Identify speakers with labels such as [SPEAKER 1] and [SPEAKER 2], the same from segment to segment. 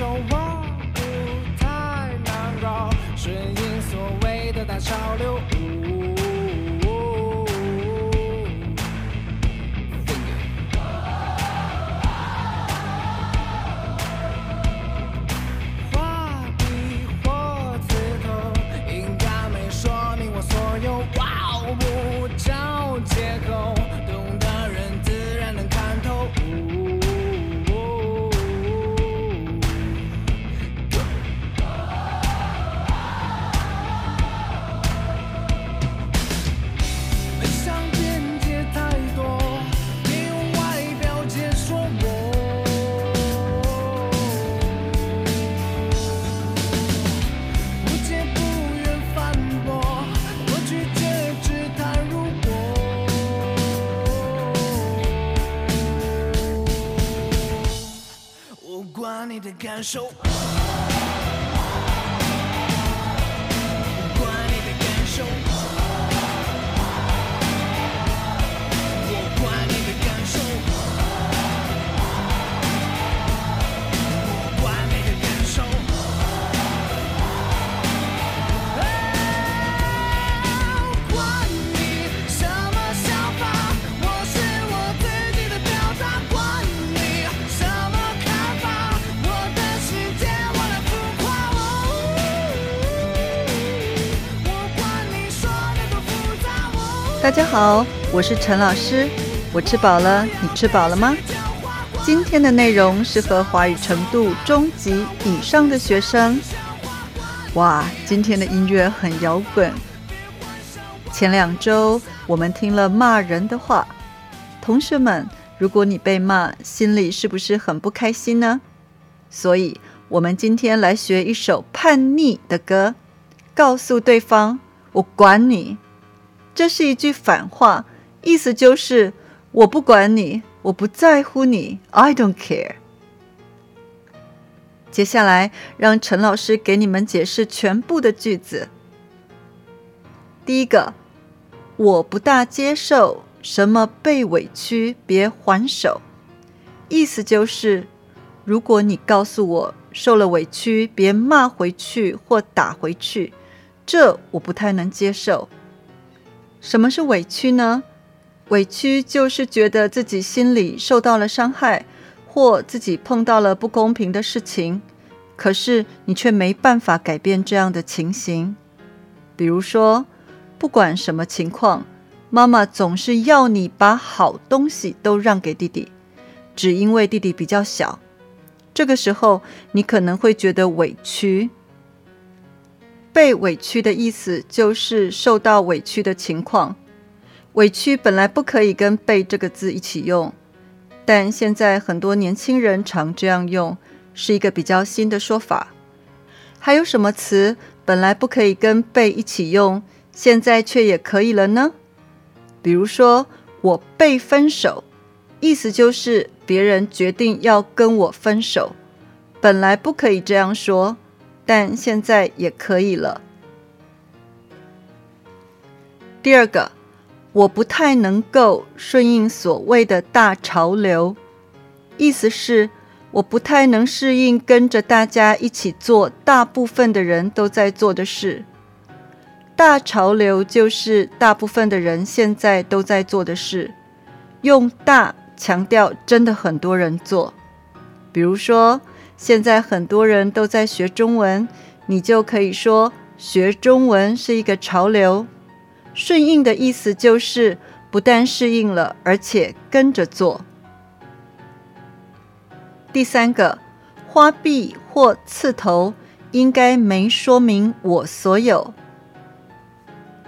[SPEAKER 1] 别还感受，
[SPEAKER 2] 大家好，我是陈老师，我吃饱了，你吃饱了吗？今天的内容适合华语程度中级以上的学生。哇，今天的音乐很摇滚。前两周我们听了骂人的话，同学们，如果你被骂，心里是不是很不开心呢？所以，我们今天来学一首叛逆的歌，告诉对方“我管你”。这是一句反话，意思就是我不管你，我不在乎你，I don't care。接下来，让陈老师给你们解释全部的句子。第一个，我不大接受什么被委屈别还手，意思就是，如果你告诉我受了委屈别骂回去或打回去，这我不太能接受。什么是委屈呢？委屈就是觉得自己心里受到了伤害，或自己碰到了不公平的事情，可是你却没办法改变这样的情形。比如说，不管什么情况，妈妈总是要你把好东西都让给弟弟，只因为弟弟比较小。这个时候，你可能会觉得委屈。被委屈的意思就是受到委屈的情况。委屈本来不可以跟“被”这个字一起用，但现在很多年轻人常这样用，是一个比较新的说法。还有什么词本来不可以跟“被”一起用，现在却也可以了呢？比如说，我被分手，意思就是别人决定要跟我分手，本来不可以这样说，但现在也可以了。第二个。我不太能够顺应所谓的大潮流，意思是我不太能适应跟着大家一起做大部分的人都在做的事。大潮流就是大部分的人现在都在做的事，用“大”强调真的很多人做。比如说，现在很多人都在学中文，你就可以说学中文是一个潮流。顺应的意思就是不但适应了，而且跟着做。第三个，花臂或刺头应该没说明我所有，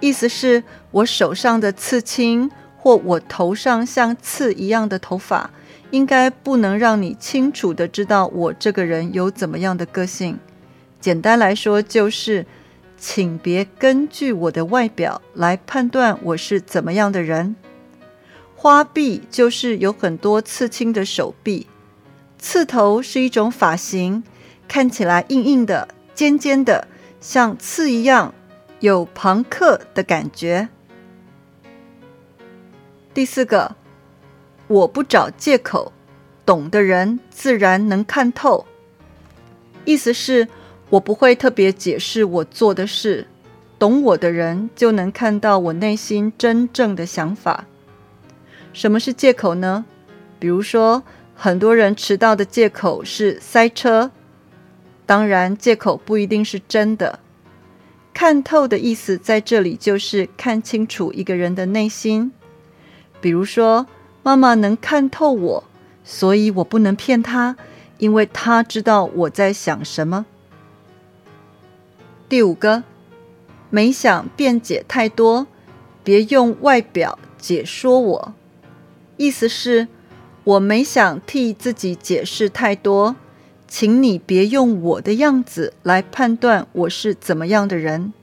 [SPEAKER 2] 意思是我手上的刺青或我头上像刺一样的头发，应该不能让你清楚的知道我这个人有怎么样的个性。简单来说就是。请别根据我的外表来判断我是怎么样的人。花臂就是有很多刺青的手臂，刺头是一种发型，看起来硬硬的、尖尖的，像刺一样，有朋克的感觉。第四个，我不找借口，懂的人自然能看透，意思是我不会特别解释我做的事，懂我的人就能看到我内心真正的想法。什么是借口呢？比如说，很多人迟到的借口是塞车。当然，借口不一定是真的。看透的意思在这里就是看清楚一个人的内心。比如说，妈妈能看透我，所以我不能骗她，因为她知道我在想什么。第五个，没想辩解太多，别用外表解说我。意思是，我没想替自己解释太多。请你别用我的样子来判断我是怎么样的人。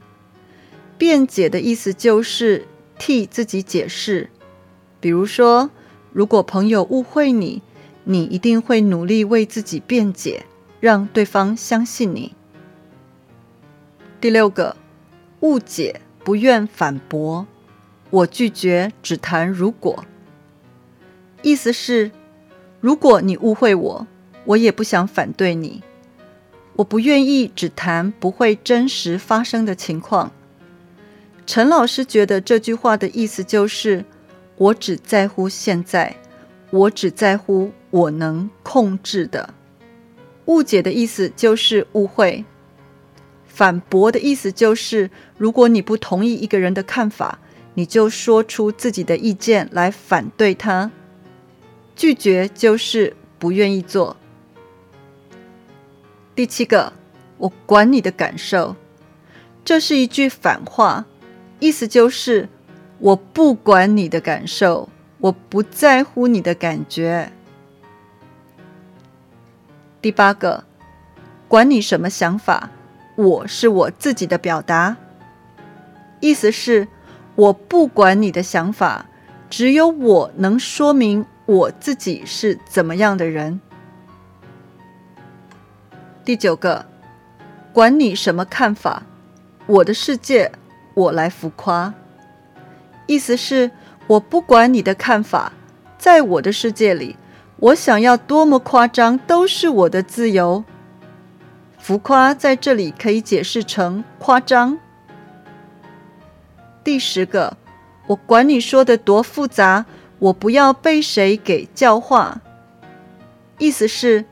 [SPEAKER 2] 辩解的意思就是替自己解释。比如说，如果朋友误会你，你一定会努力为自己辩解，让对方相信你。第六个，误解不愿反驳，我拒绝只谈如果。意思是，如果你误会我。我也不想反对你，我不愿意只谈不会真实发生的情况。陈老师觉得这句话的意思就是，我只在乎现在，我只在乎我能控制的。误解的意思就是误会，反驳的意思就是，如果你不同意一个人的看法，你就说出自己的意见来反对他。拒绝就是不愿意做。第七个，我管你的感受，这是一句反话，意思就是我不管你的感受，我不在乎你的感觉。第八个，管你什么想法，我是我自己的表达，意思是我不管你的想法，只有我能说明我自己是怎么样的人。第九个，管你什么看法，我的世界我来浮夸。意思是，我不管你的看法，在我的世界里，我想要多么夸张都是我的自由。浮夸在这里可以解释成夸张。第十个，我管你说的多复杂，我不要被谁给教化。意思是。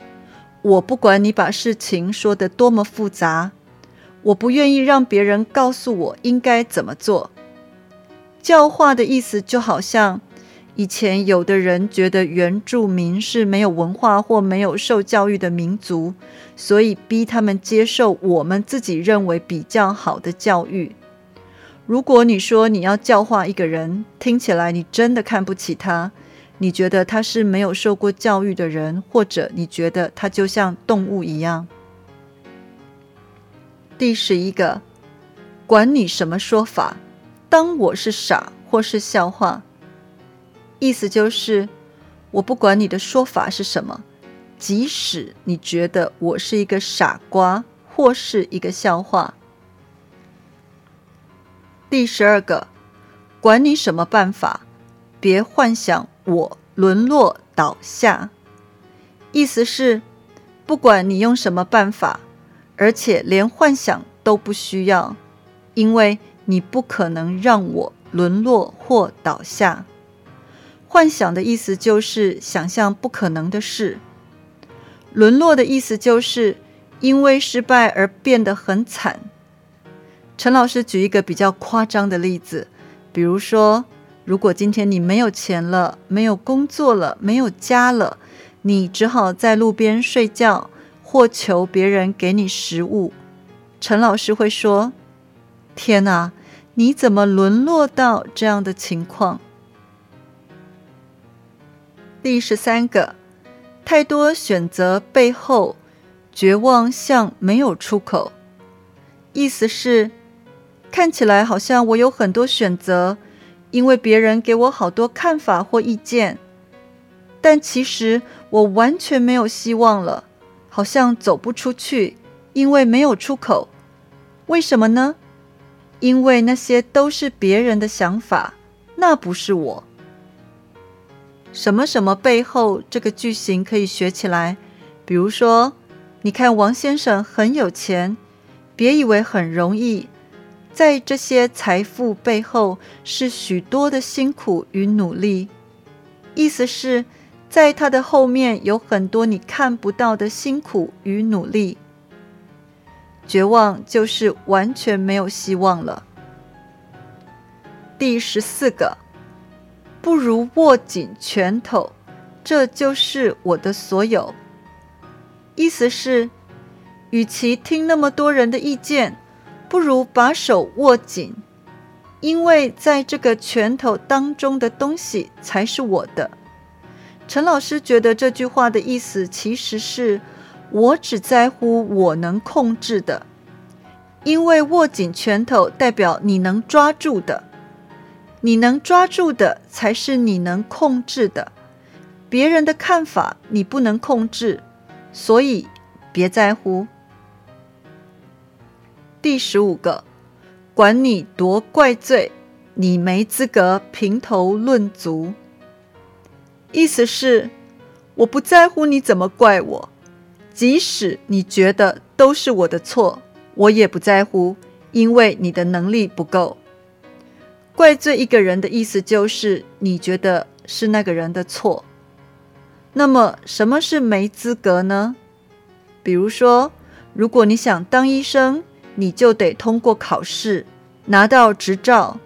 [SPEAKER 2] 我不管你把事情说的多么复杂，我不愿意让别人告诉我应该怎么做。教化的意思就好像以前有的人觉得原住民是没有文化或没有受教育的民族，所以逼他们接受我们自己认为比较好的教育。如果你说你要教化一个人，听起来你真的看不起他。你觉得他是没有受过教育的人，或者你觉得他就像动物一样？第十一个，管你什么说法，当我是傻或是笑话，意思就是我不管你的说法是什么，即使你觉得我是一个傻瓜或是一个笑话。第十二个，管你什么办法，别幻想。我沦落倒下，意思是，不管你用什么办法，而且连幻想都不需要，因为你不可能让我沦落或倒下。幻想的意思就是想象不可能的事，沦落的意思就是因为失败而变得很惨。陈老师举一个比较夸张的例子，比如说。如果今天你没有钱了，没有工作了，没有家了，你只好在路边睡觉，或求别人给你食物。陈老师会说：“天哪，你怎么沦落到这样的情况？”第十三个，太多选择背后，绝望像没有出口。意思是，看起来好像我有很多选择。因为别人给我好多看法或意见，但其实我完全没有希望了，好像走不出去，因为没有出口。为什么呢？因为那些都是别人的想法，那不是我。什么什么背后这个句型可以学起来，比如说，你看王先生很有钱，别以为很容易，在这些财富背后是许多的辛苦与努力。意思是，在他的后面有很多你看不到的辛苦与努力。绝望就是完全没有希望了。第十四个，不如握紧拳头，这就是我的所有。意思是，与其听那么多人的意见，不如把手握紧，因为在这个拳头当中的东西才是我的。陈老师觉得这句话的意思其实是我只在乎我能控制的，因为握紧拳头代表你能抓住的，你能抓住的才是你能控制的。别人的看法你不能控制。所以，别在乎。第十五个，管你多怪罪，你没资格评头论足。意思是，我不在乎你怎么怪我，即使你觉得都是我的错，我也不在乎，因为你的能力不够。怪罪一个人的意思就是你觉得是那个人的错。那么，什么是没资格呢？比如说，如果你想当医生，你就得通过考试，拿到执照。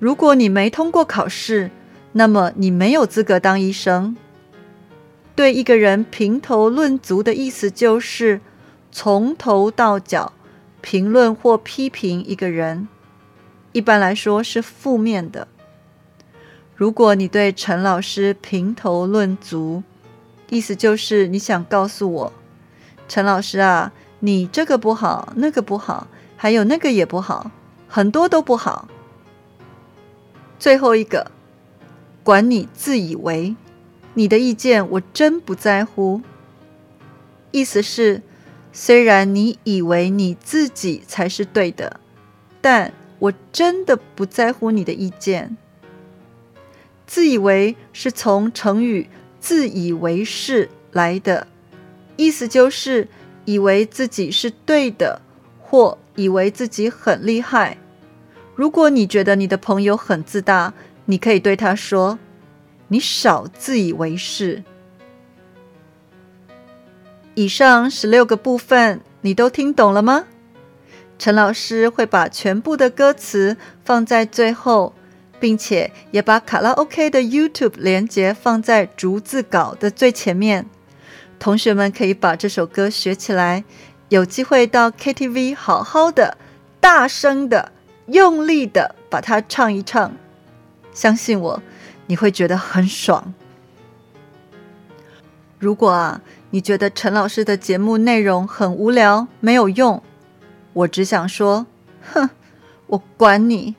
[SPEAKER 2] 如果你没通过考试，那么你没有资格当医生。对一个人评头论足的意思，就是从头到脚评论或批评一个人。一般来说是负面的。如果你对陈老师评头论足，意思就是你想告诉我，陈老师啊，你这个不好，那个不好，还有那个也不好，很多都不好。最后一个，管你自以为，你的意见我真不在乎。意思是，虽然你以为你自己才是对的，但我真的不在乎你的意见。自以为是从成语“自以为是”来的，意思就是以为自己是对的，或以为自己很厉害。如果你觉得你的朋友很自大，你可以对他说：“你少自以为是。”以上十六个部分你都听懂了吗？陈老师会把全部的歌词放在最后。并且也把卡拉 OK 的 YouTube 连接放在逐字稿的最前面，同学们可以把这首歌学起来，有机会到 KTV 好好的、大声的、用力的把它唱一唱。相信我，你会觉得很爽。如果啊，你觉得陈老师的节目内容很无聊、没有用，我只想说，哼，我管你。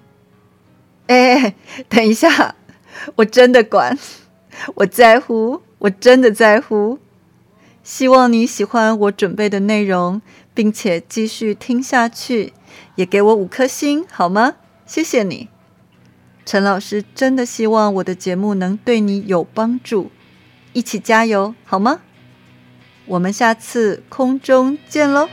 [SPEAKER 2] 哎，等一下，我真的管，我在乎，我真的在乎。希望你喜欢我准备的内容，并且继续听下去，也给我五颗星好吗？谢谢你，陈老师真的希望我的节目能对你有帮助，一起加油好吗？我们下次空中见喽！